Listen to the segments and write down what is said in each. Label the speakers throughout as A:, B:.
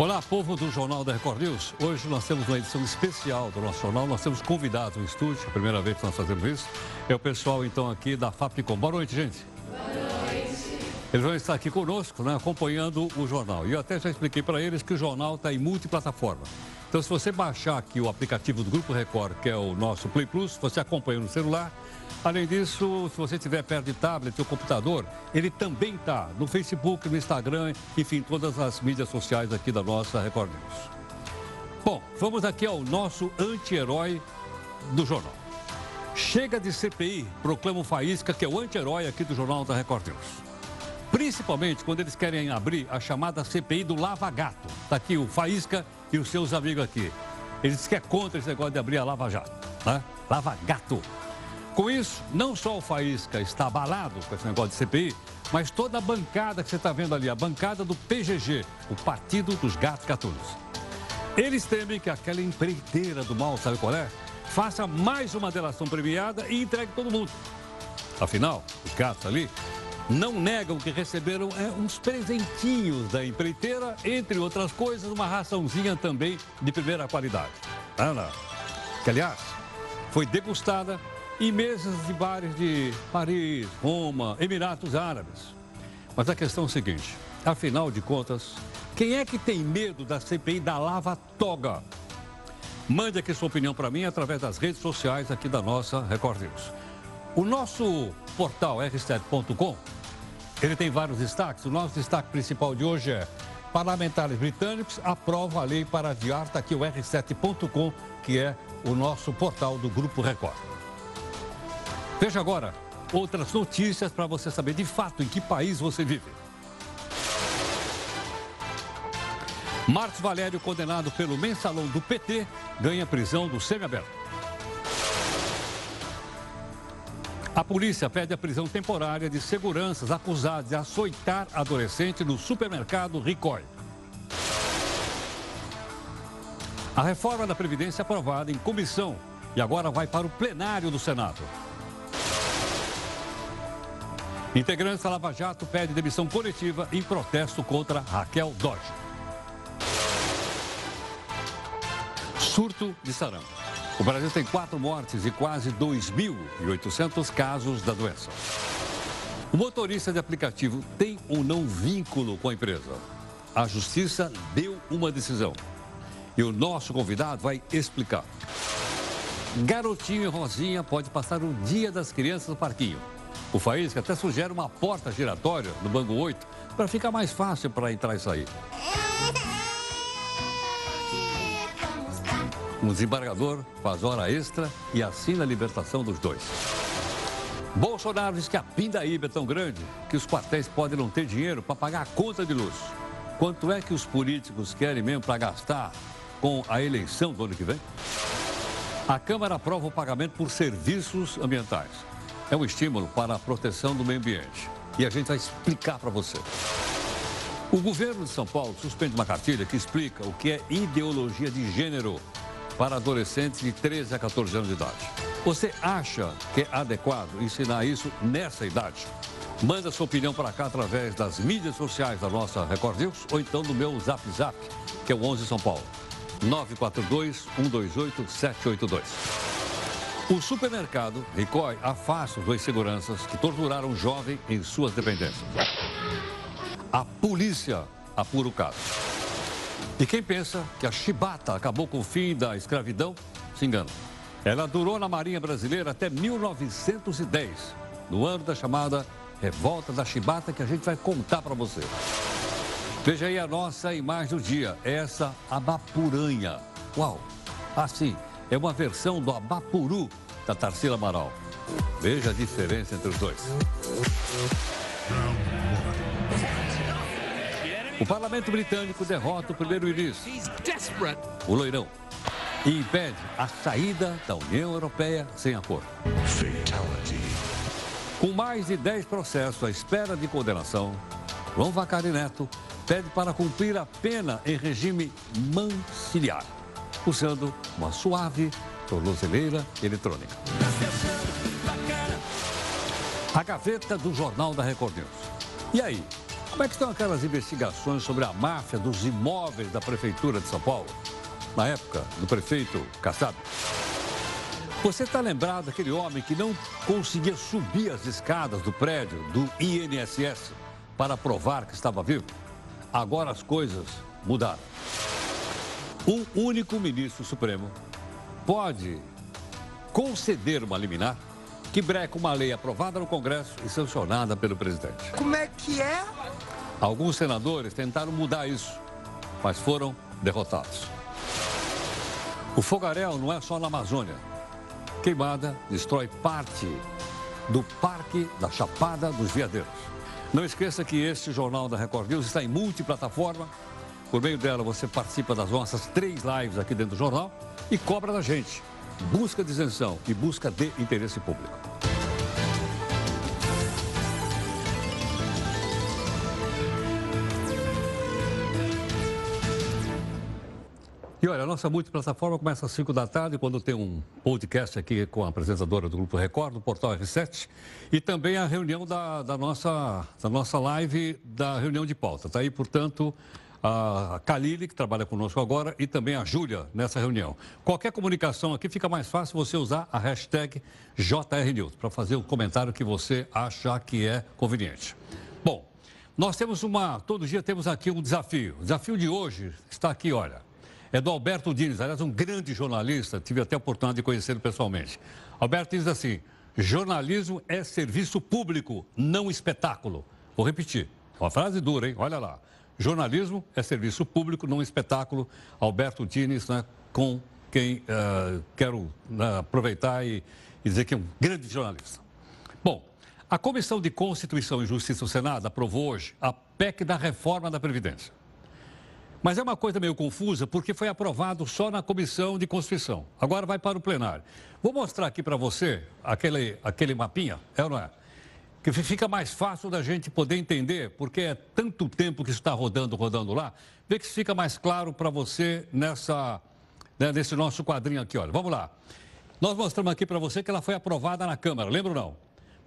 A: Olá, povo do Jornal da Record News. Hoje nós temos uma edição especial do nosso jornal. Nós temos convidados no estúdio, a primeira vez que nós fazemos isso. É o pessoal, então, aqui da Fapcom. Boa noite, gente. Boa noite. Eles vão estar aqui conosco, né, acompanhando o jornal. E eu até já expliquei para eles que o jornal está em multiplataforma. Então, se você baixar aqui o aplicativo do Grupo Record, que é o nosso Play Plus, você acompanha no celular. Além disso, se você estiver perto de tablet ou computador, ele também está no Facebook, no Instagram, enfim, todas as mídias sociais aqui da nossa Record News. Bom, vamos aqui ao nosso anti-herói do jornal. Chega de CPI, proclama o Faísca, que é o anti-herói aqui do Jornal da Record News. Principalmente quando eles querem abrir a chamada CPI do Lava Gato. Está aqui o Faísca e os seus amigos aqui. Eles dizem que é contra esse negócio de abrir a Lava Jato. Né? Lava Gato. Com isso, não só o Faísca está abalado com esse negócio de CPI, mas toda a bancada que você está vendo ali, a bancada do PGG, o Partido dos Gatos Gatunos. Eles temem que aquela empreiteira do mal, sabe qual é? Faça mais uma delação premiada e entregue todo mundo. Afinal, os gatos ali não negam que receberam é, uns presentinhos da empreiteira, entre outras coisas, uma raçãozinha também de primeira qualidade. Ana, que aliás, foi degustada em mesas de bares de Paris, Roma, Emiratos Árabes. Mas a questão é a seguinte: afinal de contas, quem é que tem medo da CPI da Lava Toga? Mande aqui sua opinião para mim através das redes sociais aqui da nossa Record News. O nosso portal r7.com ele tem vários destaques. O nosso destaque principal de hoje é parlamentares britânicos aprovam a lei para adiar, está aqui o r7.com, que é o nosso portal do Grupo Record. Veja agora outras notícias para você saber de fato em que país você vive. Marcos Valério, condenado pelo mensalão do PT, ganha prisão do semiaberto. A polícia pede a prisão temporária de seguranças acusados de açoitar adolescente no supermercado Ricói. A reforma da Previdência aprovada em comissão e agora vai para o plenário do Senado. Integrantes da Lava Jato pedem demissão coletiva em protesto contra Raquel Dodge. Surto de sarampo. O Brasil tem quatro mortes e quase 2.800 casos da doença. O motorista de aplicativo tem ou não vínculo com a empresa? A justiça deu uma decisão. E o nosso convidado vai explicar. Garotinho e Rosinha pode passar o dia das crianças no parquinho. O Faísca até sugere uma porta giratória no banco 8 para ficar mais fácil para entrar e sair. Um desembargador faz hora extra e assina a libertação dos dois. Bolsonaro diz que a pindaíba é tão grande que os quartéis podem não ter dinheiro para pagar a conta de luz. Quanto é que os políticos querem mesmo para gastar com a eleição do ano que vem? A Câmara aprova o pagamento por serviços ambientais. É um estímulo para a proteção do meio ambiente. E a gente vai explicar para você. O governo de São Paulo suspende uma cartilha que explica o que é ideologia de gênero para adolescentes de 13 a 14 anos de idade. Você acha que é adequado ensinar isso nessa idade? Manda sua opinião para cá através das mídias sociais da nossa Record News ou então do meu Zap Zap, que é o 11 São Paulo. 942-128-782. O supermercado Ricói afasta os dois seguranças que torturaram um jovem em suas dependências. A polícia apura o caso. E quem pensa que a chibata acabou com o fim da escravidão, se engana. Ela durou na Marinha Brasileira até 1910, no ano da chamada Revolta da Chibata, que a gente vai contar para você. Veja aí a nossa imagem do dia, essa abapuranha. Uau! Assim, é uma versão do abapuru da Tarsila Amaral. Veja a diferença entre os dois. O parlamento britânico derrota o primeiro-ministro, o loirão, e impede a saída da União Europeia sem acordo. Fatality. Com mais de 10 processos à espera de condenação, João Vacari Neto pede para cumprir a pena em regime manciliar, usando uma suave tornozeleira eletrônica. A gaveta do Jornal da Record News. E aí, Como é que estão aquelas investigações sobre a máfia dos imóveis da Prefeitura de São Paulo? Na época do prefeito Kassab. Você está lembrado daquele homem que não conseguia subir as escadas do prédio do INSS para provar que estava vivo? Agora as coisas mudaram. Um único ministro supremo pode conceder uma liminar que breca uma lei aprovada no Congresso e sancionada pelo presidente.
B: Como é que é?
A: Alguns senadores tentaram mudar isso, mas foram derrotados. O fogaréu não é só na Amazônia. Queimada destrói parte do Parque da Chapada dos Veadeiros. Não esqueça que este Jornal da Record News está em multiplataforma. Por meio dela, você participa das nossas três lives aqui dentro do jornal e cobra da gente. Busca de isenção e busca de interesse público. E olha, a nossa multiplataforma começa às 5 da tarde, quando tem um podcast aqui com a apresentadora do Grupo Record, do Portal R7, e também a reunião da, da nossa, da nossa live da reunião de pauta. Está aí, portanto, a Kalili, que trabalha conosco agora, e também a Júlia nessa reunião. Qualquer comunicação aqui fica mais fácil você usar a hashtag JRNews para fazer o comentário que você achar que é conveniente. Bom, nós temos uma. Todo dia temos aqui um desafio. O desafio de hoje está aqui, olha é do Alberto Dines, aliás, um grande jornalista, tive até a oportunidade de conhecê-lo pessoalmente. Alberto diz assim: jornalismo é serviço público, não espetáculo. Vou repetir, é uma frase dura, hein? Olha lá. Jornalismo é serviço público, não espetáculo. Alberto Dines, né, com quem uh, quero uh, aproveitar e, e dizer que é um grande jornalista. Bom, a Comissão de Constituição e Justiça do Senado aprovou hoje a PEC da reforma da Previdência. Mas é uma coisa meio confusa porque foi aprovado só na Comissão de Constituição. Agora vai para o plenário. Vou mostrar aqui para você aquele, aquele mapinha, é ou não é? Que fica mais fácil da gente poder entender, porque é tanto tempo que está rodando, rodando lá, vê que fica mais claro para você nessa, né, nesse nosso quadrinho aqui, olha. Vamos lá. Nós mostramos aqui para você que ela foi aprovada na Câmara, lembra ou não?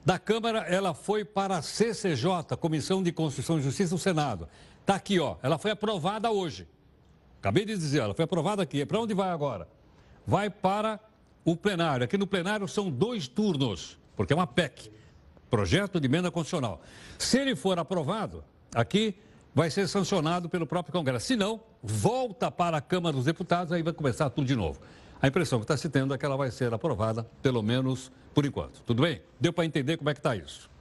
A: Da Câmara, ela foi para a CCJ, Comissão de Constituição e Justiça do Senado. Está aqui, ó. Ela foi aprovada hoje. Acabei de dizer, ela foi aprovada aqui. Para onde vai agora? Vai para o plenário. Aqui no plenário são dois turnos, porque é uma PEC projeto de emenda constitucional. Se ele for aprovado, aqui vai ser sancionado pelo próprio Congresso. Se não, volta para a Câmara dos Deputados, aí vai começar tudo de novo. A impressão que está se tendo é que ela vai ser aprovada, pelo menos por enquanto. Tudo bem? Deu para entender como é que está isso.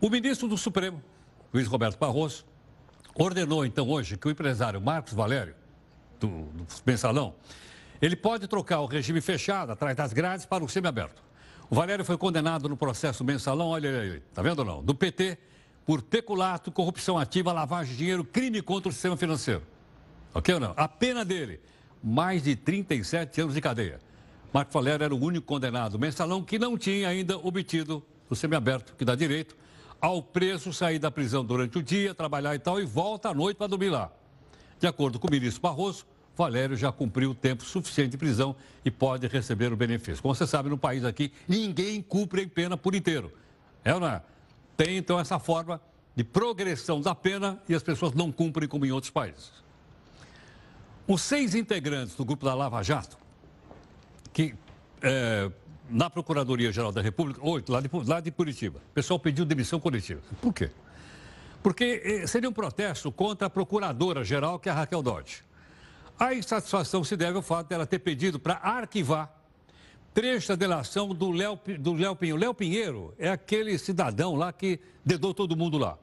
A: O ministro do Supremo, Luiz Roberto Barroso, ordenou então hoje que o empresário Marcos Valério, do, do mensalão, ele pode trocar o regime fechado, atrás das grades, para o semiaberto. O Valério foi condenado no processo mensalão, olha aí, tá vendo ou não? Do PT, por peculato, corrupção ativa, lavagem de dinheiro, crime contra o sistema financeiro. Ok ou não? A pena dele, mais de 37 anos de cadeia. Marco Valério era o único condenado mensalão que não tinha ainda obtido o semiaberto, que dá direito ao preso sair da prisão durante o dia, trabalhar e tal, e volta à noite para dormir lá. De acordo com o ministro Barroso, Valério já cumpriu o tempo suficiente de prisão e pode receber o benefício. Como você sabe, no país aqui, ninguém cumpre pena por inteiro. É ou não é? Tem, então, essa forma de progressão da pena e as pessoas não cumprem como em outros países. Os seis integrantes do grupo da Lava Jato, que é, na Procuradoria-Geral da República, oito, lá de, lá de Curitiba. O pessoal pediu demissão coletiva. Por quê? Porque eh, seria um protesto contra a Procuradora-Geral, que é a Raquel Dodge. A insatisfação se deve ao fato dela ter pedido para arquivar trecho da delação do Léo, do Léo Pinheiro. Léo Pinheiro é aquele cidadão lá que dedou todo mundo lá.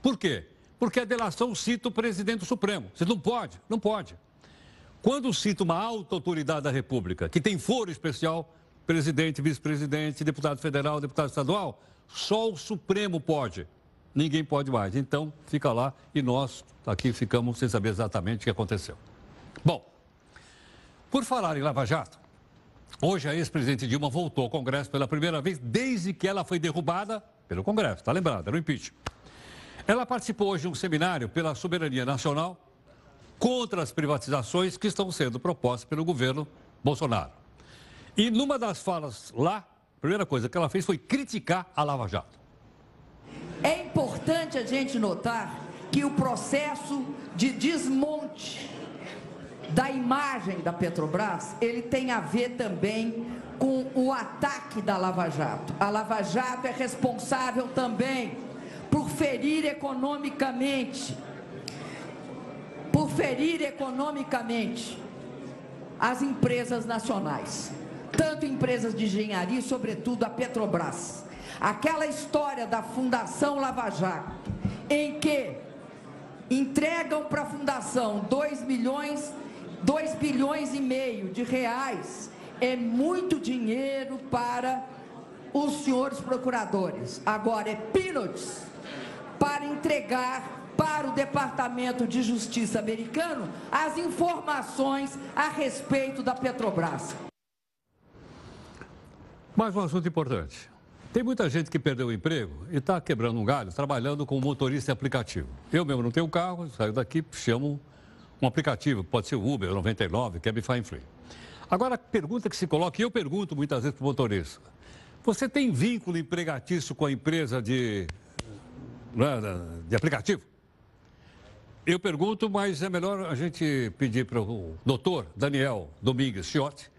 A: Por quê? Porque a delação cita o presidente do Supremo. Você não pode, não pode. Quando cita uma alta autoridade da República, que tem foro especial, presidente, vice-presidente, deputado federal, deputado estadual, só o Supremo pode. Ninguém pode mais. Então, fica lá e nós aqui ficamos sem saber exatamente o que aconteceu. Bom, por falar em Lava Jato, hoje a ex-presidente Dilma voltou ao Congresso pela primeira vez desde que ela foi derrubada pelo Congresso. Está lembrada, era o impeachment. Ela participou hoje de um seminário pela soberania nacional contra as privatizações que estão sendo propostas pelo governo Bolsonaro. E numa das falas lá, a primeira coisa que ela fez foi criticar a Lava Jato.
B: É importante a gente notar que o processo de desmonte da imagem da Petrobras, ele tem a ver também com o ataque da Lava Jato. A Lava Jato é responsável também por ferir economicamente, por ferir economicamente as empresas nacionais, tanto empresas de engenharia sobretudo, a Petrobras. Aquela história da Fundação Lava Jato, em que entregam para a fundação 2 milhões, 2 bilhões e meio de reais, é muito dinheiro para os senhores procuradores. Agora é peanuts para entregar para o Departamento de Justiça americano as informações a respeito da Petrobras.
A: Mais um assunto importante. Tem muita gente que perdeu o emprego e está quebrando um galho trabalhando como motorista aplicativo. Eu mesmo não tenho carro, saio daqui, chamo um aplicativo, pode ser o Uber, 99, Cabify Free. Agora, a pergunta que se coloca, e eu pergunto muitas vezes para o motorista, você tem vínculo empregatício com a empresa de, né, de aplicativo? Eu pergunto, mas é melhor a gente pedir para o doutor Daniel Domingues Chiotti,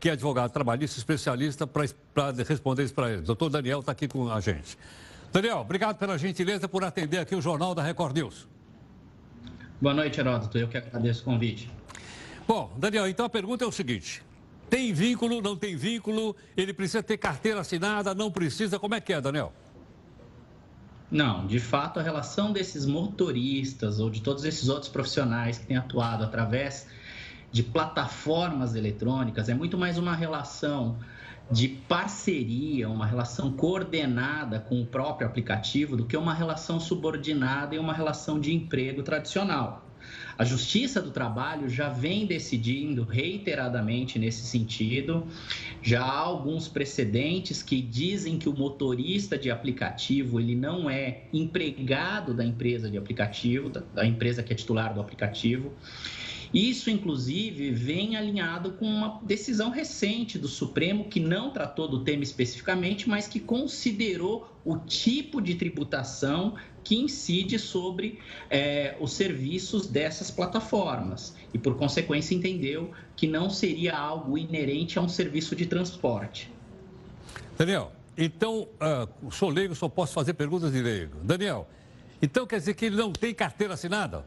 A: que é advogado trabalhista, especialista, para responder isso para ele. Doutor Daniel está aqui com a gente. Daniel, obrigado pela gentileza por atender aqui o Jornal da Record News.
C: Boa noite, Heródoto. Eu que agradeço o convite.
A: Bom, Daniel, então a pergunta é o seguinte: tem vínculo, não tem vínculo? Ele precisa ter carteira assinada, não precisa? Como é que é, Daniel?
C: Não, de fato, a relação desses motoristas ou de todos esses outros profissionais que têm atuado através de plataformas eletrônicas é muito mais uma relação de parceria, uma relação coordenada com o próprio aplicativo do que uma relação subordinada e uma relação de emprego tradicional. A Justiça do Trabalho já vem decidindo reiteradamente nesse sentido. Já há alguns precedentes que dizem que o motorista de aplicativo ele não é empregado da empresa de aplicativo, da empresa que é titular do aplicativo. Isso, inclusive, vem alinhado com uma decisão recente do Supremo que não tratou do tema especificamente, mas que considerou o tipo de tributação que incide sobre é, os serviços dessas plataformas e, por consequência, entendeu que não seria algo inerente a um serviço de transporte.
A: Daniel, então, uh, sou leigo, só posso fazer perguntas de leigo. Daniel, então quer dizer que ele não tem carteira assinada?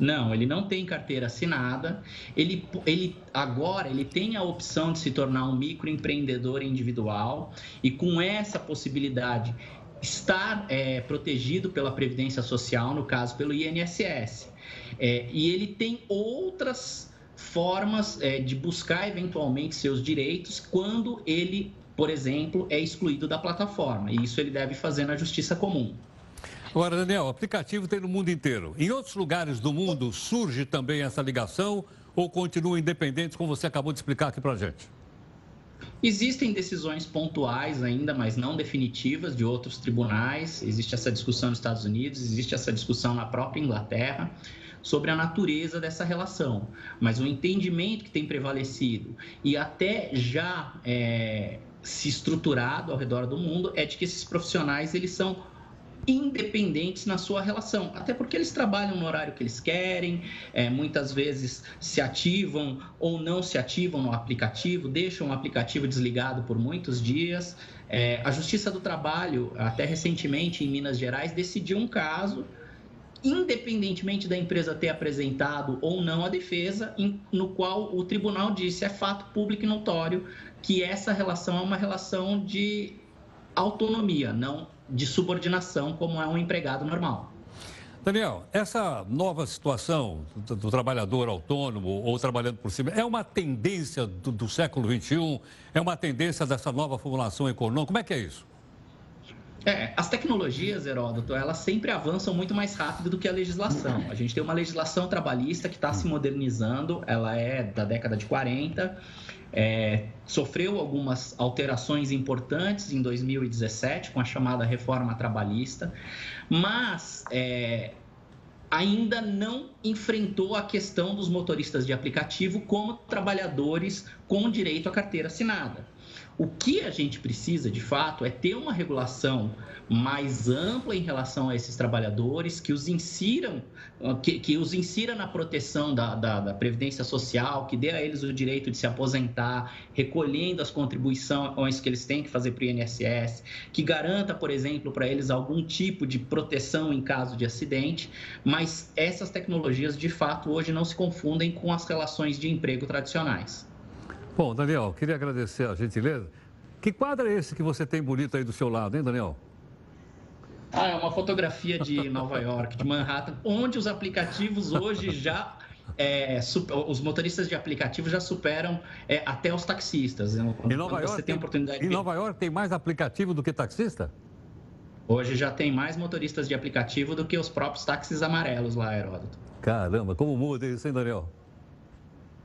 C: Não, ele não tem carteira assinada. Ele, ele agora ele tem a opção de se tornar um microempreendedor individual e com essa possibilidade estar é, protegido pela Previdência Social, no caso pelo INSS. É, e ele tem outras formas é, de buscar eventualmente seus direitos quando ele, por exemplo, é excluído da plataforma. E isso ele deve fazer na Justiça Comum.
A: Agora, Daniel, aplicativo tem no mundo inteiro. Em outros lugares do mundo surge também essa ligação ou continua independente, como você acabou de explicar aqui para a gente?
C: Existem decisões pontuais ainda, mas não definitivas, de outros tribunais. Existe essa discussão nos Estados Unidos, existe essa discussão na própria Inglaterra sobre a natureza dessa relação. Mas o entendimento que tem prevalecido e até já é, se estruturado ao redor do mundo é de que esses profissionais eles são independentes na sua relação, até porque eles trabalham no horário que eles querem, é, muitas vezes se ativam ou não se ativam no aplicativo, deixam o aplicativo desligado por muitos dias. É, a Justiça do Trabalho, até recentemente em Minas Gerais, decidiu um caso independentemente da empresa ter apresentado ou não a defesa, em, no qual o tribunal disse é fato público e notório que essa relação é uma relação de autonomia, não de subordinação, como é um empregado normal.
A: Daniel, essa nova situação do, do, trabalhador autônomo ou trabalhando por cima é uma tendência do, do século XXI? É uma tendência dessa nova formulação econômica? Como é que é isso?
C: É, as tecnologias, Heródoto, elas sempre avançam muito mais rápido do que a legislação. A gente tem uma legislação trabalhista que está se modernizando, ela é da década de 40 é, sofreu algumas alterações importantes em 2017 com a chamada reforma trabalhista, mas é, ainda não enfrentou a questão dos motoristas de aplicativo como trabalhadores com direito à carteira assinada. O que a gente precisa, de fato, é ter uma regulação mais ampla em relação a esses trabalhadores, que os insiram, que, que os insira na proteção da, da, da, Previdência Social, que dê a eles o direito de se aposentar, recolhendo as contribuições que eles têm que fazer para o INSS, que garanta, por exemplo, para eles algum tipo de proteção em caso de acidente, mas essas tecnologias, de fato, hoje não se confundem com as relações de emprego tradicionais.
A: Bom, Daniel, queria agradecer a gentileza. Que quadro é esse que você tem bonito aí do seu lado, hein, Daniel?
C: Ah, é uma fotografia de Nova York, de Manhattan, onde os aplicativos hoje já é, os motoristas de aplicativo já superam é, até os taxistas.
A: Né? Em Nova, York, tem, oportunidade em de... Nova York tem mais aplicativo do que taxista?
C: Hoje já tem mais motoristas de aplicativo do que os próprios táxis amarelos lá, Heródoto.
A: Caramba, como muda isso, hein, Daniel?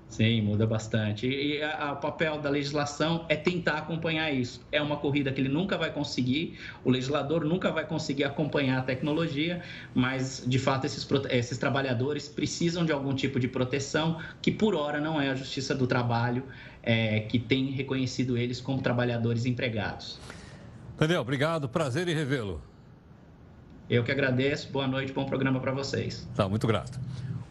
C: Sim, muda bastante. E o papel da legislação é tentar acompanhar isso. É uma corrida que ele nunca vai conseguir, o legislador nunca vai conseguir acompanhar a tecnologia, mas de fato esses, esses trabalhadores precisam de algum tipo de proteção, que por hora não é a Justiça do Trabalho é, que tem reconhecido eles como trabalhadores empregados.
A: Daniel, obrigado, prazer em revê-lo.
C: Eu que agradeço, boa noite, bom programa para vocês.
A: Tá, muito grato.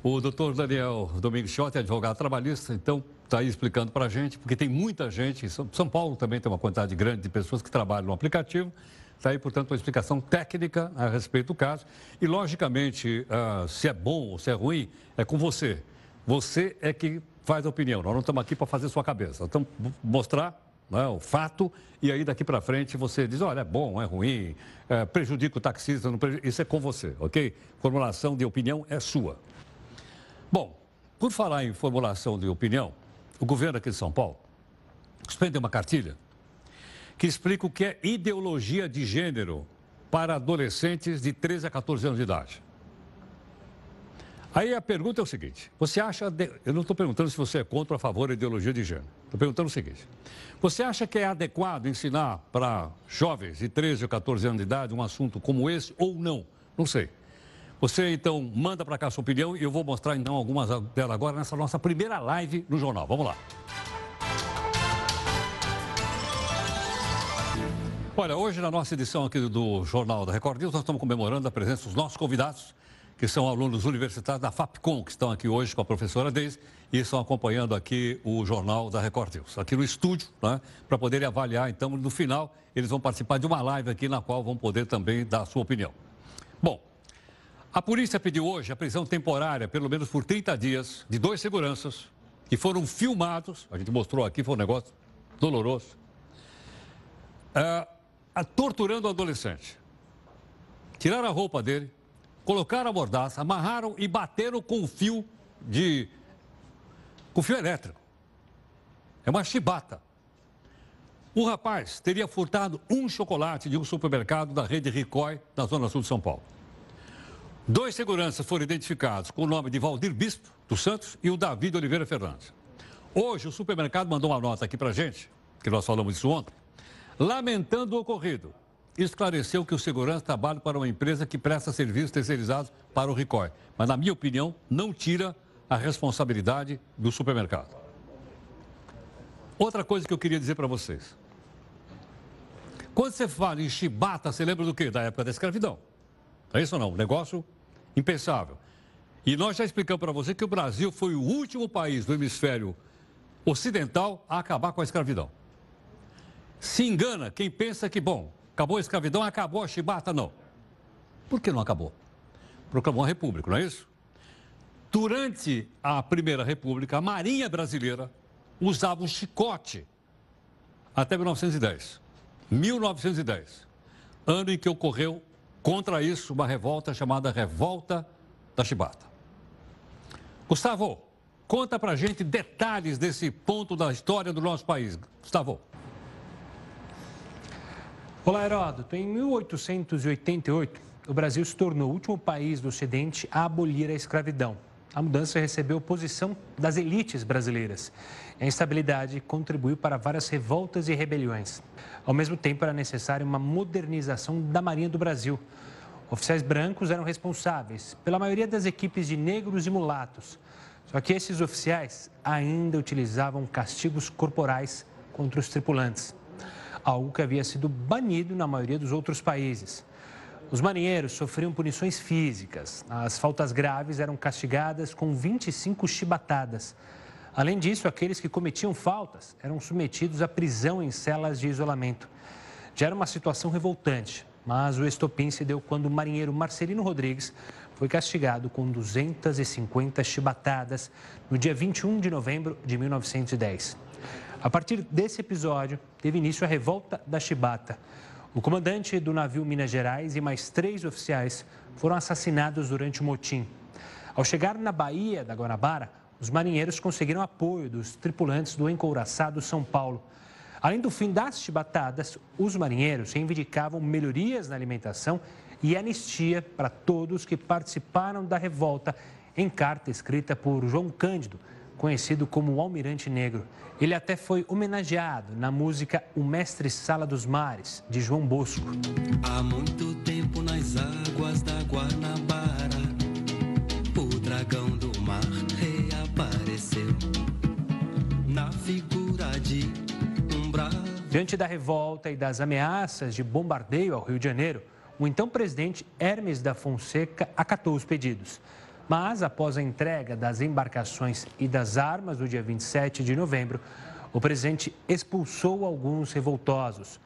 A: O doutor Daniel Domingos Schotti é advogado trabalhista, então está aí explicando para a gente, porque tem muita gente, São Paulo também tem uma quantidade grande de pessoas que trabalham no aplicativo, está aí, portanto, uma explicação técnica a respeito do caso. E, logicamente, uh, se é bom ou se é ruim, é com você. Você é que faz a opinião, nós não estamos aqui para fazer sua cabeça, estamos mostrar é, o fato, e aí daqui para frente você diz, olha, é bom, é ruim, é, prejudica o taxista, prejudica... isso é com você, ok? Formulação de opinião é sua. Bom, por falar em formulação de opinião, o governo aqui de São Paulo expende uma cartilha que explica o que é ideologia de gênero para adolescentes de 13 a 14 anos de idade. Aí a pergunta é o seguinte: você acha. De... Eu não estou perguntando se você é contra ou a favor da ideologia de gênero. Estou perguntando o seguinte: você acha que é adequado ensinar para jovens de 13 ou 14 anos de idade um assunto como esse ou não? Não sei. Você então manda para cá a sua opinião e eu vou mostrar então algumas delas agora nessa nossa primeira live no jornal. Vamos lá. Olha, hoje na nossa edição aqui do Jornal da Record News, nós estamos comemorando a presença dos nossos convidados, que são alunos universitários da FAPCOM, que estão aqui hoje com a professora Deise e estão acompanhando aqui o Jornal da Record News, aqui no estúdio, né, para poderem avaliar. Então, no final, eles vão participar de uma live aqui na qual vão poder também dar a sua opinião. Bom, a polícia pediu hoje a prisão temporária, pelo menos por 30 dias, de dois seguranças que foram filmados. A gente mostrou aqui, foi um negócio doloroso. Uh, torturando o adolescente. Tiraram a roupa dele, colocaram a mordaça, amarraram e bateram com fio de. com fio elétrico. É uma chibata. O rapaz teria furtado um chocolate de um supermercado da rede Ricói, na Zona Sul de São Paulo. Dois seguranças foram identificados com o nome de Valdir Bispo dos Santos e o David Oliveira Fernandes. Hoje, o supermercado mandou uma nota aqui para gente, que nós falamos disso ontem, lamentando o ocorrido. Esclareceu que o segurança trabalha para uma empresa que presta serviços terceirizados para o RICOI. Mas, na minha opinião, não tira a responsabilidade do supermercado. Outra coisa que eu queria dizer para vocês. Quando você fala em chibata, você lembra do quê? Da época da escravidão. É isso ou não? Um negócio impensável. E nós já explicamos para você que o Brasil foi o último país do hemisfério ocidental a acabar com a escravidão. Se engana quem pensa que, bom, acabou a escravidão, acabou a chibata, não. Por que não acabou? Proclamou a República, não é isso? Durante a Primeira República, a Marinha Brasileira usava um chicote até 1910. 1910, ano em que ocorreu Contra isso, uma revolta chamada Revolta da Chibata. Gustavo, conta pra gente detalhes desse ponto da história do nosso país. Gustavo.
D: Olá, Heródoto. Em 1888, o Brasil se tornou o último país do Ocidente a abolir a escravidão. A mudança recebeu oposição das elites brasileiras. A instabilidade contribuiu para várias revoltas e rebeliões. Ao mesmo tempo, era necessária uma modernização da Marinha do Brasil. Oficiais brancos eram responsáveis pela maioria das equipes de negros e mulatos. Só que esses oficiais ainda utilizavam castigos corporais contra os tripulantes, algo que havia sido banido na maioria dos outros países. Os marinheiros sofriam punições físicas. As faltas graves eram castigadas com 25 chibatadas. Além disso, aqueles que cometiam faltas eram submetidos à prisão em celas de isolamento. Já era uma situação revoltante, mas o estopim se deu quando o marinheiro Marcelino Rodrigues foi castigado com 250 chibatadas no dia 21 de novembro de 1910. A partir desse episódio, teve início a revolta da chibata. O comandante do navio Minas Gerais e mais três oficiais foram assassinados durante o motim. Ao chegar na Baía da Guanabara, os marinheiros conseguiram apoio dos tripulantes do encouraçado São Paulo. Além do fim das chibatadas, os marinheiros reivindicavam melhorias na alimentação e anistia para todos que participaram da revolta, em carta escrita por João Cândido, conhecido como Almirante Negro. Ele até foi homenageado na música O Mestre Sala dos Mares, de João Bosco.
E: Há muito tempo nas águas da Guanabara, o dragão do mar na figura de um bravo.
D: Diante da revolta e das ameaças de bombardeio ao Rio de Janeiro, o então presidente Hermes da Fonseca acatou os pedidos. Mas, após a entrega das embarcações e das armas no dia 27 de novembro, o presidente expulsou alguns revoltosos.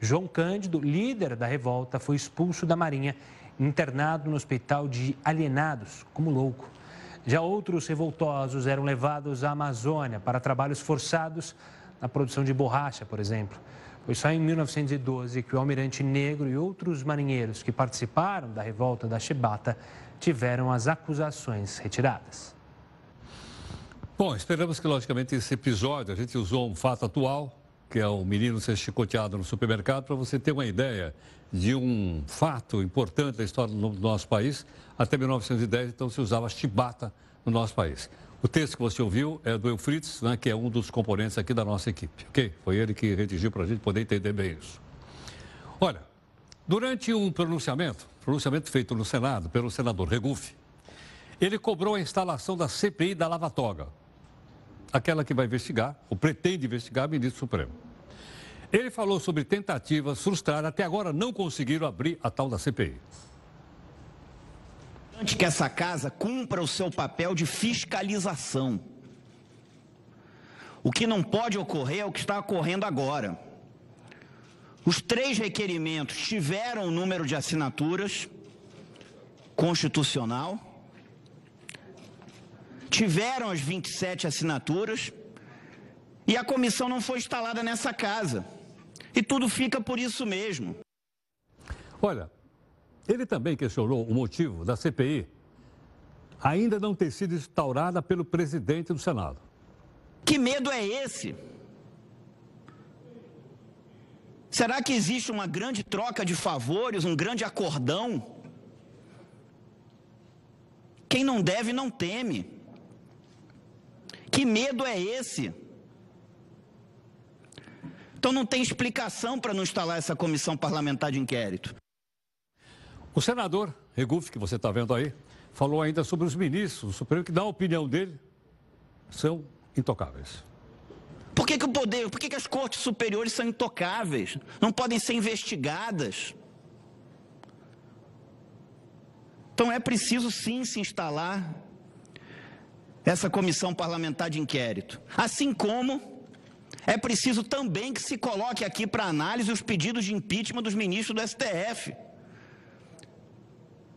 D: João Cândido, líder da revolta, foi expulso da Marinha, internado no hospital de alienados, como louco. Já outros revoltosos eram levados à Amazônia para trabalhos forçados na produção de borracha, por exemplo. Foi só em 1912 que o almirante negro e outros marinheiros que participaram da revolta da Chibata tiveram as acusações retiradas.
A: Bom, esperamos que, logicamente, esse episódio, a gente usou um fato atual, que é o menino ser chicoteado no supermercado, para você ter uma ideia de um fato importante da história do nosso país. Até 1910, então, se usava chibata no nosso país. O texto que você ouviu é do Eufrides, né, que é um dos componentes aqui da nossa equipe, ok? Foi ele que redigiu para a gente poder entender bem isso. Olha, durante um pronunciamento, pronunciamento feito no Senado pelo senador Regufe, ele cobrou a instalação da CPI da Lava Toga, aquela que vai investigar, ou pretende investigar, o ministro Supremo. Ele falou sobre tentativas frustradas, até agora não conseguiram abrir a tal da CPI
F: que essa casa cumpra o seu papel de fiscalização. O que não pode ocorrer é o que está ocorrendo agora. Os três requerimentos tiveram o número de assinaturas constitucional, tiveram as 27 assinaturas e a comissão não foi instalada nessa casa. E tudo fica por isso mesmo.
A: Olha, ele também questionou o motivo da CPI ainda não ter sido instaurada pelo presidente do Senado.
F: Que medo é esse? Será que existe uma grande troca de favores, um grande acordão? Quem não deve não teme. Que medo é esse? Então não tem explicação para não instalar essa comissão parlamentar de inquérito.
A: O senador Regufe, que você está vendo aí, falou ainda sobre os ministros do Supremo, que, na opinião dele, são intocáveis.
F: Por que, que o poder, por que, que as cortes superiores são intocáveis? Não podem ser investigadas? Então é preciso sim se instalar essa comissão parlamentar de inquérito. Assim como é preciso também que se coloque aqui para análise os pedidos de impeachment dos ministros do STF.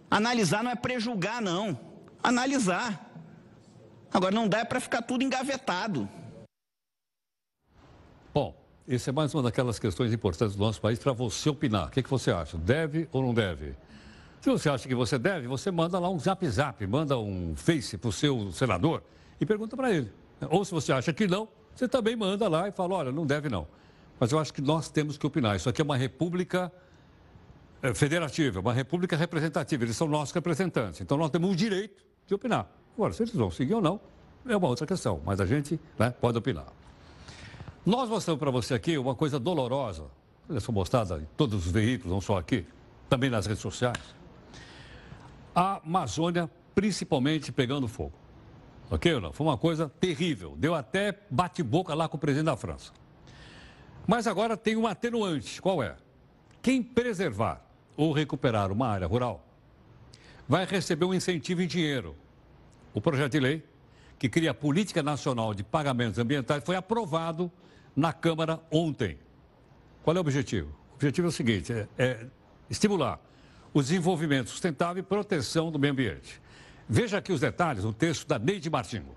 F: Analisar não é prejulgar, não. Analisar. Agora, não dá para ficar tudo engavetado.
A: Bom, isso é mais uma daquelas questões importantes do nosso país para você opinar. O que, que você acha? Deve ou não deve? Se você acha que você deve, você manda lá um zap zap, manda um face para o seu senador e pergunta para ele. Ou se você acha que não, você também manda lá e fala, olha, não deve não. Mas eu acho que nós temos que opinar. Isso aqui é uma república é, federativa, uma república representativa, eles são nossos representantes. Então nós temos o direito de opinar. Agora, se eles vão seguir ou não, é uma outra questão, mas a gente né, pode opinar. Nós mostramos para você aqui uma coisa dolorosa, ela foi mostrada em todos os veículos, não só aqui, também nas redes sociais. A Amazônia, principalmente, pegando fogo. Ok não? Foi uma coisa terrível. Deu até bate-boca lá com o presidente da França. Mas agora tem um atenuante. Qual é? Quem preservar ou recuperar uma área rural vai receber um incentivo em dinheiro. O projeto de lei, que cria a Política Nacional de Pagamentos Ambientais, foi aprovado na Câmara ontem. Qual é o objetivo? O objetivo é o seguinte: é, é estimular o desenvolvimento sustentável e proteção do meio ambiente. Veja aqui os detalhes no texto da Neide Martinho.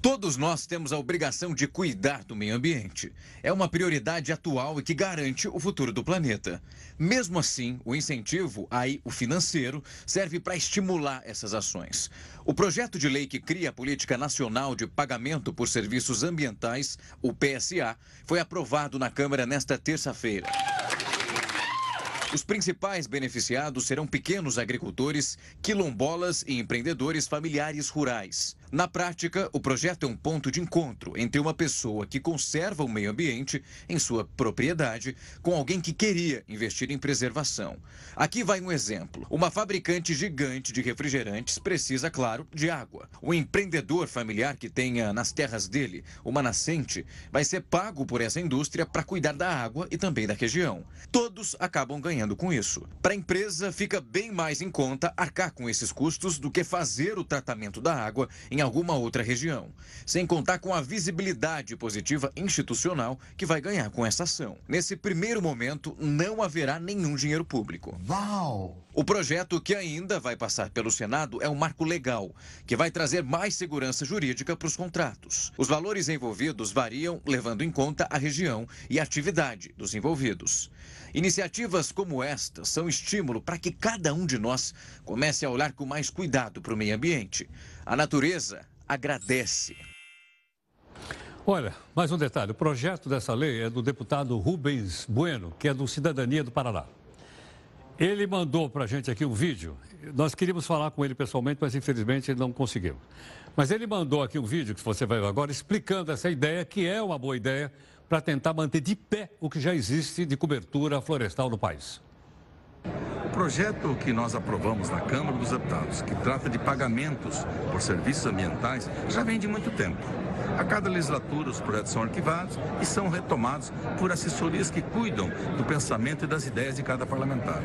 G: Todos nós temos a obrigação de cuidar do meio ambiente. É uma prioridade atual e que garante o futuro do planeta. Mesmo assim, o incentivo, aí o financeiro, serve para estimular essas ações. O projeto de lei que cria a Política Nacional de Pagamento por Serviços Ambientais, o PSA, foi aprovado na Câmara nesta terça-feira. Os principais beneficiados serão pequenos agricultores, quilombolas e empreendedores familiares rurais. Na prática, o projeto é um ponto de encontro entre uma pessoa que conserva o meio ambiente em sua propriedade com alguém que queria investir em preservação. Aqui vai um exemplo. Uma fabricante gigante de refrigerantes precisa, claro, de água. O empreendedor familiar que tenha nas terras dele uma nascente vai ser pago por essa indústria para cuidar da água e também da região. Todos acabam ganhando com isso. Para a empresa, fica bem mais em conta arcar com esses custos do que fazer o tratamento da água em alguma outra região, sem contar com a visibilidade positiva institucional que vai ganhar com essa ação. Nesse primeiro momento, não haverá nenhum dinheiro público. Uau! O projeto que ainda vai passar pelo Senado é um marco legal, que vai trazer mais segurança jurídica para os contratos. Os valores envolvidos variam levando em conta a região e a atividade dos envolvidos. Iniciativas como esta são estímulo para que cada um de nós comece a olhar com mais cuidado para o meio ambiente. A natureza agradece.
A: Olha, mais um detalhe: o projeto dessa lei é do deputado Rubens Bueno, que é do Cidadania do Paraná. Ele mandou para a gente aqui um vídeo. Nós queríamos falar com ele pessoalmente, mas infelizmente não conseguimos. Mas ele mandou aqui um vídeo que você vai ver agora explicando essa ideia, que é uma boa ideia para tentar manter de pé o que já existe de cobertura florestal no país.
H: O projeto que nós aprovamos na Câmara dos Deputados, que trata de pagamentos por serviços ambientais, já vem de muito tempo. A cada legislatura, os projetos são arquivados e são retomados por assessorias que cuidam do pensamento e das ideias de cada parlamentar.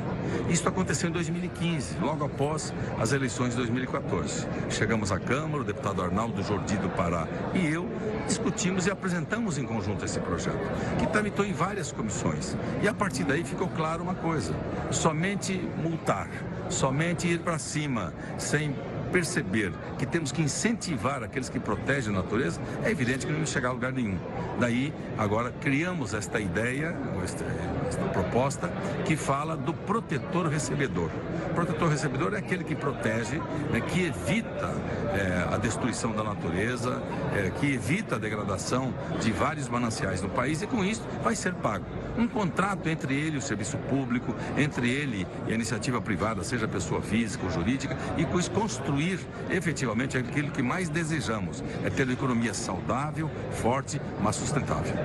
H: Isso aconteceu em 2015, logo após as eleições de 2014. Chegamos à Câmara, o deputado Arnaldo Jordi do Pará e eu discutimos e apresentamos em conjunto esse projeto, que tramitou em várias comissões. E a partir daí ficou claro uma coisa: somente multar, somente ir para cima, sem perceber que temos que incentivar aqueles que protegem a natureza, é evidente que não vamos chegar a lugar nenhum. Daí, agora, criamos esta ideia, esta, esta proposta, que fala do protetor recebedor. O protetor recebedor é aquele que protege, né, que evita é, a destruição da natureza, é, que evita a degradação de vários mananciais no país e, com isso, vai ser pago. Um contrato entre ele e o serviço público, entre ele e a iniciativa privada, seja pessoa física ou jurídica, e isso construir efetivamente aquilo que mais desejamos, é ter uma economia saudável, forte, mas sustentável.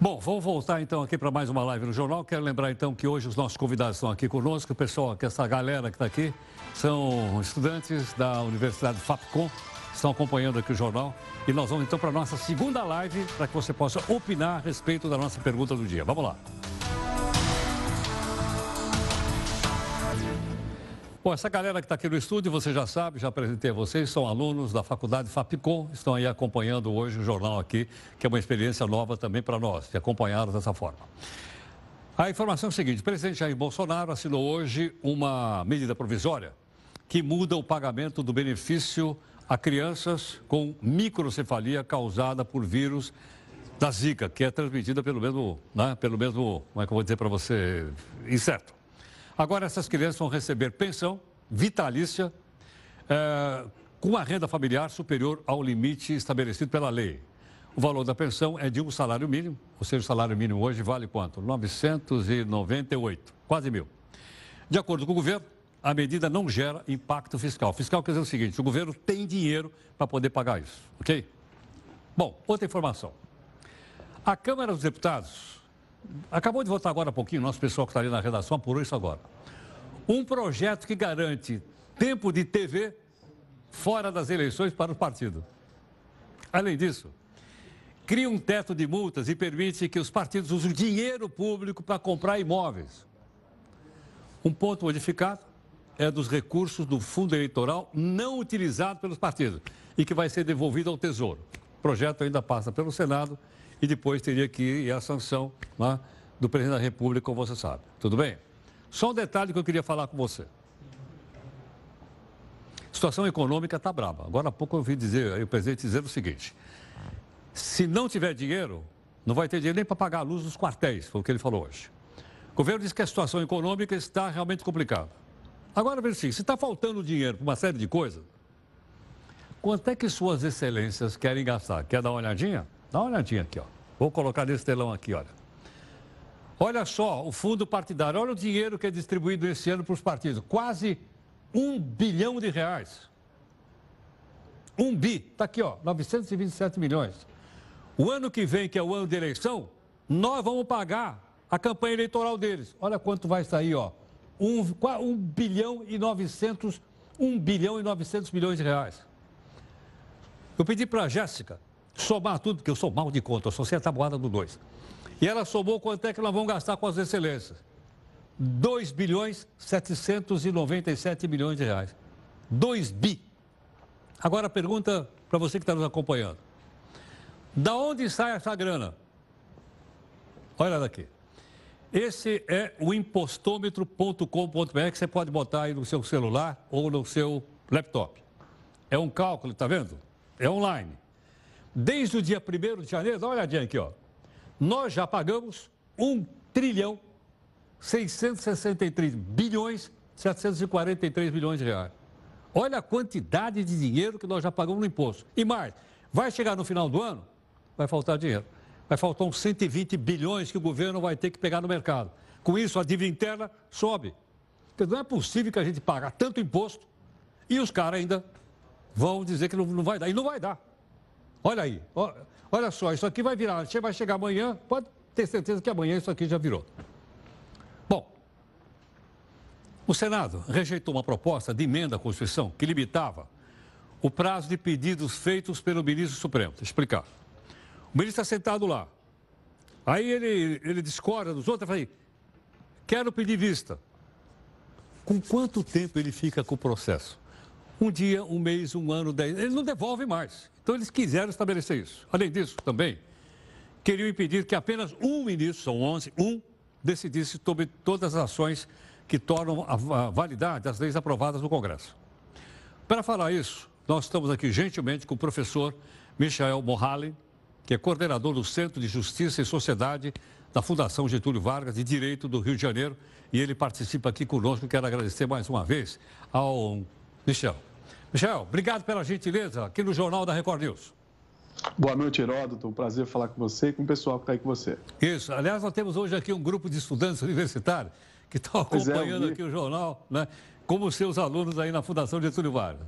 A: Bom, vamos voltar então aqui para mais uma live no jornal. Quero lembrar então que hoje os nossos convidados estão aqui conosco. Pessoal, que essa galera que está aqui, são estudantes da Universidade FAPCOM, estão acompanhando aqui o jornal. E nós vamos então para a nossa segunda live para que você possa opinar a respeito da nossa pergunta do dia. Vamos lá. Bom, essa galera que está aqui no estúdio, você já sabe, já apresentei a vocês, são alunos da Faculdade FAPCOM, estão aí acompanhando hoje o jornal aqui, que é uma experiência nova também para nós, de acompanhá-los dessa forma. A informação é a seguinte: o presidente Jair Bolsonaro assinou hoje uma medida provisória que muda o pagamento do benefício a crianças com microcefalia causada por vírus da Zika, que é transmitida pelo mesmo, né, pelo mesmo, como é que eu vou dizer para você, inseto. Agora, essas crianças vão receber pensão vitalícia é, com a renda familiar superior ao limite estabelecido pela lei. O valor da pensão é de um salário mínimo, ou seja, o salário mínimo hoje vale quanto? 998, quase mil. De acordo com o governo, a medida não gera impacto fiscal. Fiscal quer dizer o seguinte: o governo tem dinheiro para poder pagar isso, ok? Bom, outra informação. A Câmara dos Deputados Acabou de votar agora há pouquinho, nosso pessoal que está ali na redação apurou isso agora. Um projeto que garante tempo de TV fora das eleições para o partido. Além disso, cria um teto de multas e permite que os partidos usem dinheiro público para comprar imóveis. Um ponto modificado é dos recursos do fundo eleitoral não utilizado pelos partidos e que vai ser devolvido ao Tesouro. O projeto ainda passa pelo Senado e depois teria que ir à sanção né, do presidente da República, como você sabe. Tudo bem? Só um detalhe que eu queria falar com você. A situação econômica está braba. Agora há pouco eu ouvi dizer, o presidente dizer o seguinte: se não tiver dinheiro, não vai ter dinheiro nem para pagar a luz dos quartéis, foi o que ele falou hoje. O governo diz que a situação econômica está realmente complicada. Agora, veja se está faltando dinheiro para uma série de coisas, quanto é que suas excelências querem gastar? Quer dar uma olhadinha? Dá uma olhadinha aqui, ó. Vou colocar nesse telão aqui, olha. Olha só, o fundo partidário, olha o dinheiro que é distribuído esse ano para os partidos. Quase um bilhão de reais. Um bi, está aqui, ó, 927 milhões. O ano que vem, que é o ano de eleição, nós vamos pagar a campanha eleitoral deles. Olha quanto vai sair, ó. Um, um bilhão e 900, um bilhão e 900 milhões de reais. Eu pedi para a Jéssica somar tudo, porque eu sou mal de conta, eu sou sem a tabuada do 2. E ela somou quanto é que nós vamos gastar com as excelências. 2 bilhões 797 milhões de reais. 2 bi. Agora a pergunta para você que está nos acompanhando. Da onde sai essa grana? Olha daqui. Esse é o impostômetro.com.br que você pode botar aí no seu celular ou no seu laptop. É um cálculo, está vendo? É online. Desde o dia 1 de janeiro, dá uma olhadinha aqui, ó. Nós já pagamos 1 trilhão 663 bilhões 743 milhões de reais. Olha a quantidade de dinheiro que nós já pagamos no imposto. E mais, vai chegar no final do ano, vai faltar dinheiro. Vai faltar uns 120 bilhões que o governo vai ter que pegar no mercado. Com isso, a dívida interna sobe. Não é possível que a gente pague tanto imposto e os caras ainda vão dizer que não, não vai dar. E não vai dar. Olha aí, olha só, isso aqui vai virar. Vai chegar amanhã, pode ter certeza que amanhã isso aqui já virou. Bom, o Senado rejeitou uma proposta de emenda à Constituição que limitava o prazo de pedidos feitos pelo ministro Supremo. Explicar. O ministro está sentado lá. Aí ele, ele discorda dos outros e fala: quero pedir vista. Com quanto tempo ele fica com o processo? Um dia, um mês, um ano, dez. Ele não devolve mais. Então eles quiseram estabelecer isso. Além disso, também, queriam impedir que apenas um ministro, são 11, um, decidisse sobre todas as ações que tornam a validade das leis aprovadas no Congresso. Para falar isso, nós estamos aqui gentilmente com o professor Michael Mohali, que é coordenador do Centro de Justiça e Sociedade da Fundação Getúlio Vargas de Direito do Rio de Janeiro, e ele participa aqui conosco. Quero agradecer mais uma vez ao Michel. Michel, obrigado pela gentileza aqui no Jornal da Record News.
I: Boa noite, Heródoto. Um prazer falar com você e com o pessoal que está aí com você.
A: Isso. Aliás, nós temos hoje aqui um grupo de estudantes universitários que estão é, acompanhando é, aqui o jornal, né? Como seus alunos aí na Fundação Getúlio Vargas.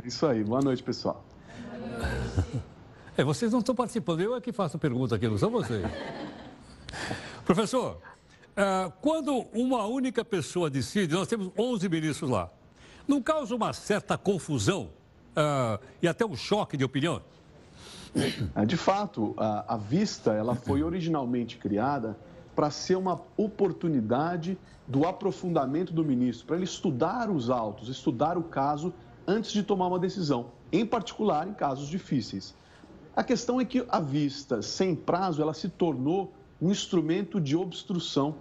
I: É isso aí. Boa noite, pessoal.
A: É, vocês não estão participando, eu é que faço pergunta aqui, não são vocês. Professor, uh, quando uma única pessoa decide, nós temos 11 ministros lá, não causa uma certa confusão uh, e até um choque de opinião?
I: É, de fato, a, a vista ela foi originalmente criada para ser uma oportunidade do aprofundamento do ministro, para ele estudar os autos, estudar o caso antes de tomar uma decisão, em particular em casos difíceis. A questão é que a vista sem prazo, ela se tornou um instrumento de obstrução.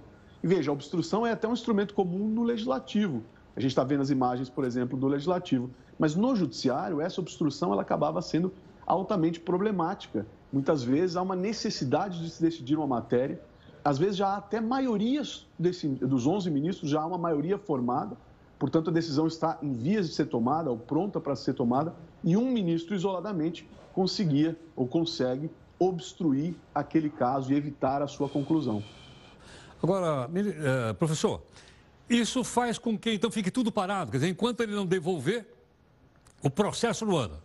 I: E veja, a obstrução é até um instrumento comum no legislativo. A gente está vendo as imagens, por exemplo, do legislativo. Mas no judiciário, essa obstrução ela acabava sendo altamente problemática. Muitas vezes há uma necessidade de se decidir uma matéria. Às vezes já há até maiorias desse, dos 11 ministros, já há uma maioria formada. Portanto, a decisão está em vias de ser tomada ou pronta para ser tomada. E um ministro isoladamente conseguia ou consegue obstruir aquele caso e evitar a sua conclusão.
A: Agora, eh, professor, isso faz com que então fique tudo parado, quer dizer, enquanto ele não devolver, o processo não anda.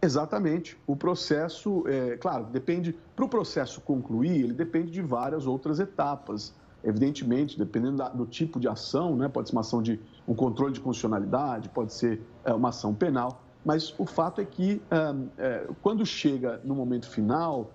I: Exatamente. O processo, é, claro, depende, para o processo concluir, ele depende de várias outras etapas. Evidentemente, dependendo da, do tipo de ação, né, pode ser uma ação de um controle de constitucionalidade, pode ser é, uma ação penal. Mas o fato é que é, quando chega no momento final,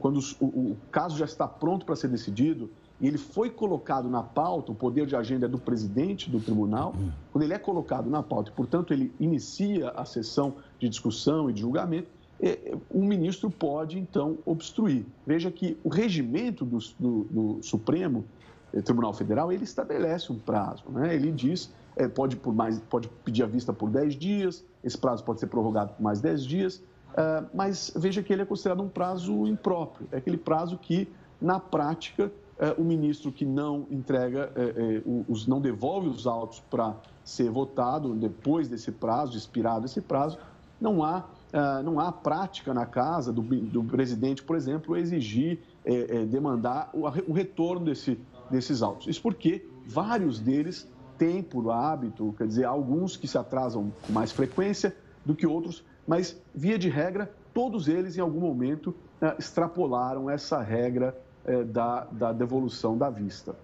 I: quando o caso já está pronto para ser decidido, e ele foi colocado na pauta, o poder de agenda é do presidente do tribunal, quando ele é colocado na pauta e, portanto, ele inicia a sessão de discussão e de julgamento, é, o ministro pode, então, obstruir. Veja que o regimento do, do, do Supremo eh, Tribunal Federal, ele estabelece um prazo, né? ele diz, é, pode, por mais, pode pedir a vista por 10 dias, esse prazo pode ser prorrogado por mais 10 dias, uh, mas veja que ele é considerado um prazo impróprio, é aquele prazo que, na prática, é, o ministro que não entrega, é, os, não devolve os autos para ser votado depois desse prazo, expirado esse prazo, não há, não há prática na casa do, do presidente, por exemplo, exigir, demandar o, o retorno desse, desses autos. Isso porque vários deles têm por hábito, quer dizer, alguns que se atrasam com mais frequência do que outros, mas, via de regra, todos eles, em algum momento, extrapolaram essa regra é, da, da devolução da vista.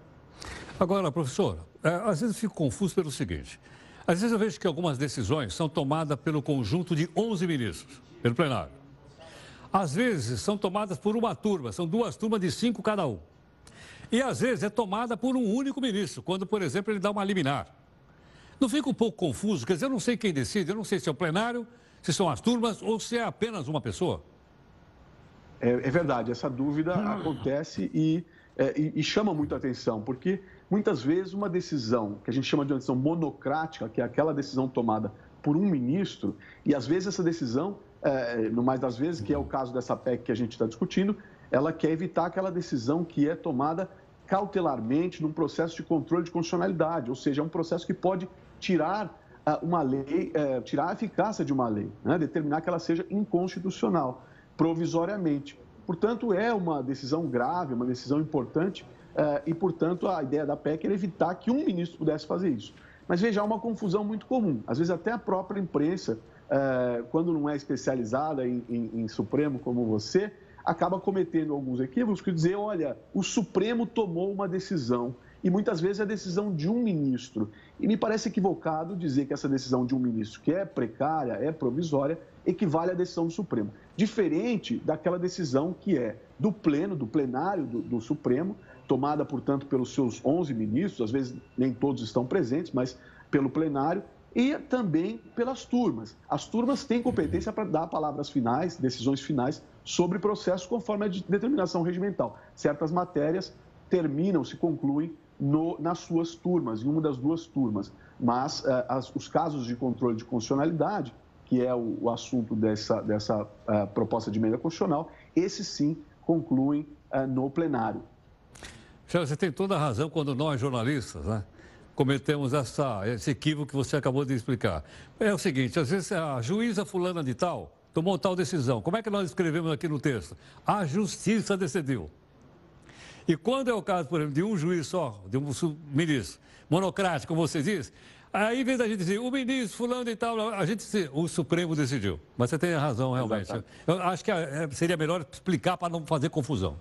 A: Agora, professor, é, às vezes eu fico confuso pelo seguinte. Às vezes eu vejo que algumas decisões são tomadas pelo conjunto de 11 ministros, pelo plenário. Às vezes são tomadas por uma turma, são duas turmas de cinco cada um. E às vezes é tomada por um único ministro, quando, por exemplo, ele dá uma liminar. Não fica um pouco confuso? Quer dizer, eu não sei quem decide, eu não sei se é o plenário, se são as turmas ou se é apenas uma pessoa.
I: É, é verdade, essa dúvida acontece e, é, e, e chama muita atenção, porque muitas vezes uma decisão que a gente chama de uma decisão monocrática, que é aquela decisão tomada por um ministro, e às vezes essa decisão, é, no mais das vezes, que é o caso dessa PEC que a gente está discutindo, ela quer evitar aquela decisão que é tomada cautelarmente num processo de controle de constitucionalidade, ou seja, é um processo que pode tirar uh, uma lei, uh, tirar a eficácia de uma lei, né? determinar que ela seja inconstitucional provisoriamente. Portanto, é uma decisão grave, uma decisão importante eh, e, portanto, a ideia da PEC era evitar que um ministro pudesse fazer isso. Mas veja, há uma confusão muito comum. Às vezes, até a própria imprensa, eh, quando não é especializada em, em, em Supremo como você, acaba cometendo alguns equívocos que dizer, olha, o Supremo tomou uma decisão e muitas vezes é a decisão de um ministro. E me parece equivocado dizer que essa decisão de um ministro, que é precária, é provisória, equivale à decisão do Supremo. Diferente daquela decisão que é do pleno, do plenário do, do Supremo, tomada, portanto, pelos seus 11 ministros, às vezes nem todos estão presentes, mas pelo plenário, e também pelas turmas. As turmas têm competência para dar palavras finais, decisões finais sobre processos conforme a determinação regimental. Certas matérias terminam, se concluem no, nas suas turmas, em uma das duas turmas. Mas uh, as, os casos de controle de constitucionalidade, que é o, o assunto dessa, dessa uh, proposta de emenda constitucional, esses sim concluem uh, no plenário.
A: Você tem toda a razão quando nós, jornalistas, né, cometemos essa, esse equívoco que você acabou de explicar. É o seguinte, às vezes a juíza fulana de tal tomou tal decisão. Como é que nós escrevemos aqui no texto? A justiça decidiu. E quando é o caso, por exemplo, de um juiz só, de um ministro monocrático, como você diz, aí em vez da gente dizer o ministro fulano e tal, a gente diz, o Supremo decidiu. Mas você tem razão, realmente. Eu acho que é, seria melhor explicar para não fazer confusão.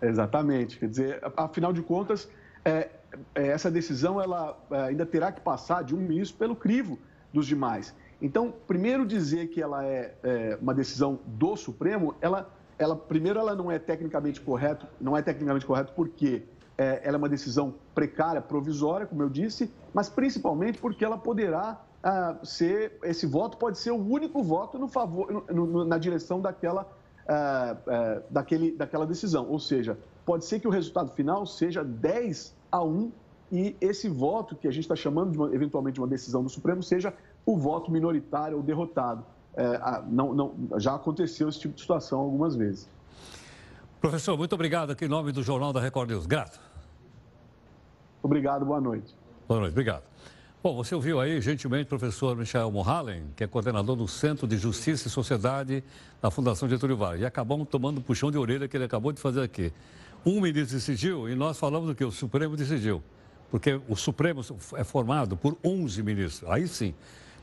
I: Exatamente. Quer dizer, afinal de contas, é, é, essa decisão ela é, ainda terá que passar de um ministro pelo crivo dos demais. Então, primeiro dizer que ela é, é uma decisão do Supremo, ela ela primeiro ela não é tecnicamente correto, não é tecnicamente correto porque é, ela é uma decisão precária, provisória, como eu disse, mas principalmente porque ela poderá ah, ser esse voto pode ser o único voto no favor no, no, na direção daquela ah, ah, daquele, daquela decisão, ou seja, pode ser que o resultado final seja 10 a 1 e esse voto que a gente está chamando de uma, eventualmente de uma decisão do Supremo seja o voto minoritário ou derrotado é, não, não, já aconteceu esse tipo de situação algumas vezes.
A: Professor, muito obrigado aqui em nome do Jornal da Record News. Grato.
I: Obrigado, boa noite.
A: Boa noite, obrigado. Bom, você ouviu aí, gentilmente, o professor Michel Mohalen, que é coordenador do Centro de Justiça e Sociedade da Fundação Getúlio Vargas. E acabamos tomando o puxão de orelha que ele acabou de fazer aqui. Um ministro decidiu e nós falamos do que? O Supremo decidiu. Porque o Supremo é formado por 11 ministros. Aí sim.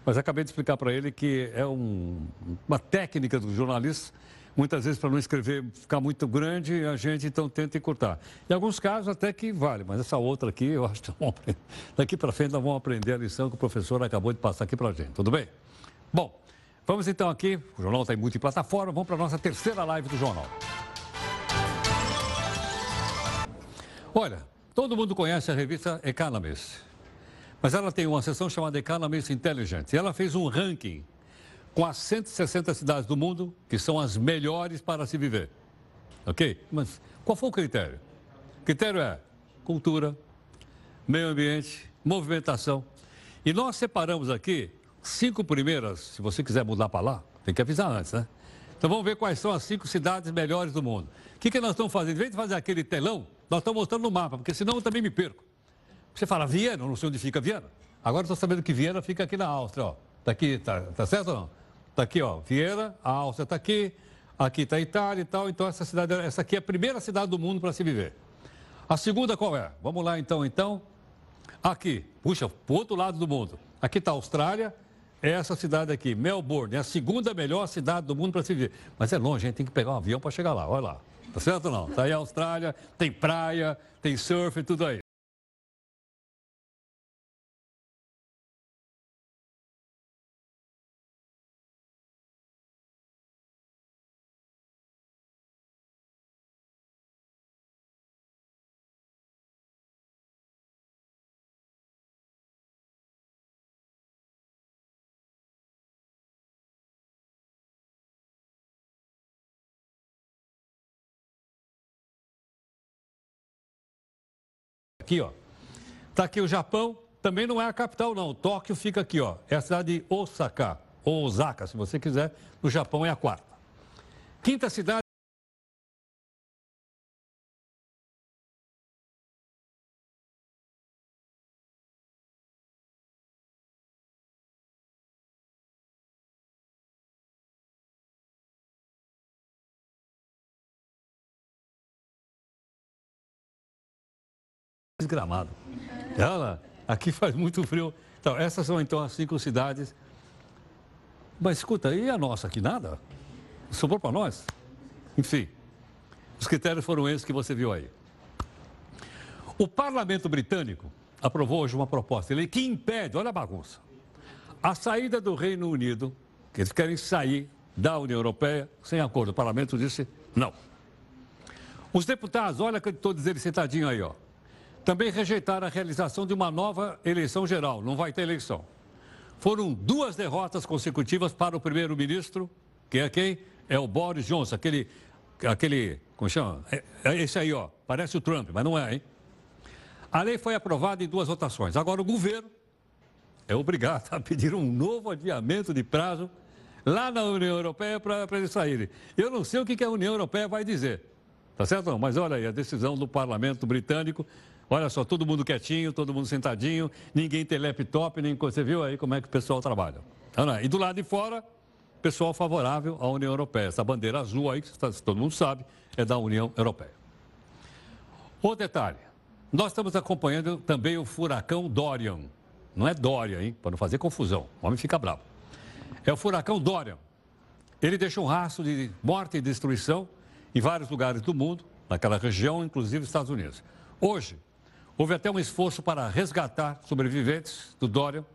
A: Mas acabei de explicar para ele que é um, uma técnica do jornalista, muitas vezes para não escrever ficar muito grande, a gente então tenta encurtar. Em alguns casos até que vale, mas essa outra aqui, eu acho que daqui para frente nós vamos aprender a lição que o professor acabou de passar aqui para a gente. Tudo bem? Bom, vamos então aqui, o jornal está em multiplataforma, vamos para a nossa terceira live do jornal. Olha, todo mundo conhece a revista Economist. Mas ela tem uma seção chamada Economist Intelligence. E ela fez um ranking com as 160 cidades do mundo que são as melhores para se viver. Ok? Mas qual foi o critério? O critério é cultura, meio ambiente, movimentação. E nós separamos aqui cinco primeiras, se você quiser mudar para lá, tem que avisar antes, né? Então vamos ver quais são as cinco cidades melhores do mundo. O que, que nós estamos fazendo? Em vez de fazer aquele telão, nós estamos mostrando no mapa, porque senão eu também me perco. Você fala Viena, não sei onde fica Viena. Agora estou sabendo que Viena fica aqui na Áustria, ó. Tá aqui, tá, tá certo ou não? Tá aqui, ó. Viena, a Áustria está aqui, aqui está a Itália e tal. Então essa cidade, essa aqui é a primeira cidade do mundo para se viver. A segunda qual é? Vamos lá então, então. Aqui, puxa, para o outro lado do mundo. Aqui está a Austrália, é essa cidade aqui, Melbourne, é a segunda melhor cidade do mundo para se viver. Mas é longe, a gente tem que pegar um avião para chegar lá, olha lá. Tá certo ou não? Tá aí a Austrália, tem praia, tem surf e tudo aí. Aqui, ó. Tá aqui o Japão, também não é a capital, não. Tóquio fica aqui, ó. É a cidade de Osaka, ou Osaka, se você quiser. No Japão é a quarta. Quinta cidade. Gramado. Ela, aqui faz muito frio. Então, essas são então as cinco cidades. Mas escuta, e a nossa aqui nada? Sobrou para nós? Enfim, os critérios foram esses que você viu aí. O parlamento britânico aprovou hoje uma proposta que impede, olha a bagunça, a saída do Reino Unido, que eles querem sair da União Europeia sem acordo. O parlamento disse não. Os deputados, olha que todos eles sentadinhos aí, ó também rejeitaram a realização de uma nova eleição geral. Não vai ter eleição. Foram duas derrotas consecutivas para o primeiro-ministro, que é quem? É o Boris Johnson, aquele, aquele, como chama? É, é esse aí, ó, parece o Trump, mas não é, hein? A lei foi aprovada em duas votações. Agora o governo é obrigado a pedir um novo adiamento de prazo lá na União Europeia para eles saírem. Eu não sei o que, que a União Europeia vai dizer. Tá certo? Mas olha aí, a decisão do parlamento britânico Olha só, todo mundo quietinho, todo mundo sentadinho, ninguém tem laptop, nem você viu aí como é que o pessoal trabalha. E do lado de fora, pessoal favorável à União Europeia. Essa bandeira azul aí, que todo mundo sabe, é da União Europeia. Outro detalhe, nós estamos acompanhando também o furacão Dorian. Não é Dória, hein? Para não fazer confusão. O homem fica bravo. É o furacão Dorian. Ele deixou um rastro de morte e destruição em vários lugares do mundo, naquela região, inclusive Estados Unidos. Hoje, Houve até um esforço para resgatar sobreviventes do Dorian,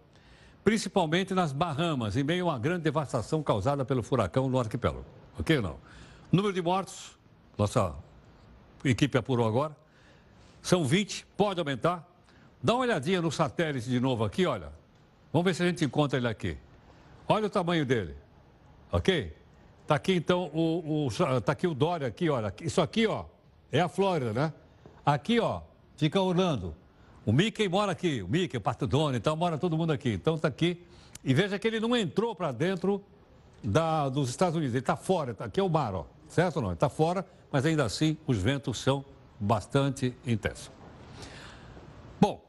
A: principalmente nas Bahamas, em meio a uma grande devastação causada pelo furacão no arquipélago. Ok ou não? Número de mortos, nossa equipe apurou agora, são 20, pode aumentar. Dá uma olhadinha no satélite de novo aqui, olha. Vamos ver se a gente encontra ele aqui. Olha o tamanho dele, ok? Está aqui então o, o, tá aqui o Dória aqui, olha. Isso aqui, ó, é a Flórida, né? Aqui, ó, fica Orlando. O Mickey mora aqui, o Mickey, o Pato Dono, então mora todo mundo aqui. Então está aqui. E veja que ele não entrou para dentro da, dos Estados Unidos, ele está fora, tá, aqui é o mar, ó, certo ou não? Ele está fora, mas ainda assim os ventos são bastante intensos. Bom,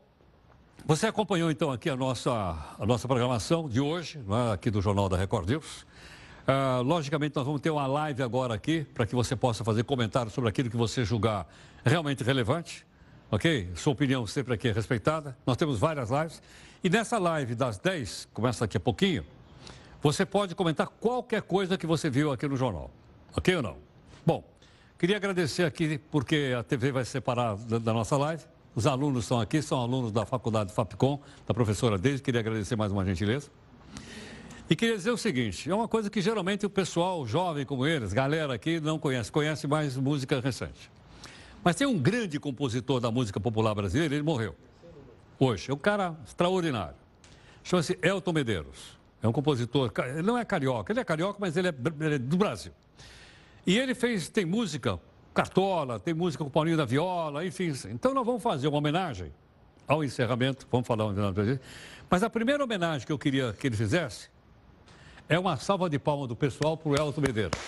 A: você acompanhou então aqui a nossa, a nossa programação de hoje, né, aqui do Jornal da Record News. Uh, logicamente, nós vamos ter uma live agora aqui para que você possa fazer comentários sobre aquilo que você julgar realmente relevante ok? Sua opinião sempre aqui é respeitada. Nós temos várias lives E nessa live das 10, começa daqui a pouquinho, você pode comentar qualquer coisa que você viu aqui no jornal. Ok ou não? Bom, queria agradecer aqui, porque a TV vai separar da, nossa live. Os alunos estão aqui, são alunos da faculdade FAPCOM, da professora Deise. Queria agradecer mais uma gentileza. E queria dizer o seguinte: é uma coisa que geralmente o pessoal jovem como eles, galera aqui, não conhece, conhece mais música recente. Mas tem um grande compositor da música popular brasileira, ele morreu. Hoje, é um cara extraordinário. Chama-se Elton Medeiros. É um compositor, ele não é carioca, ele é carioca, mas ele é, ele é do Brasil. E ele fez, tem música Cartola, tem música com o Paulinho da Viola, enfim. Então nós vamos fazer uma homenagem ao encerramento, vamos falar um Mas a primeira homenagem que eu queria que ele fizesse é uma salva de palmas do pessoal para o Elton Medeiros.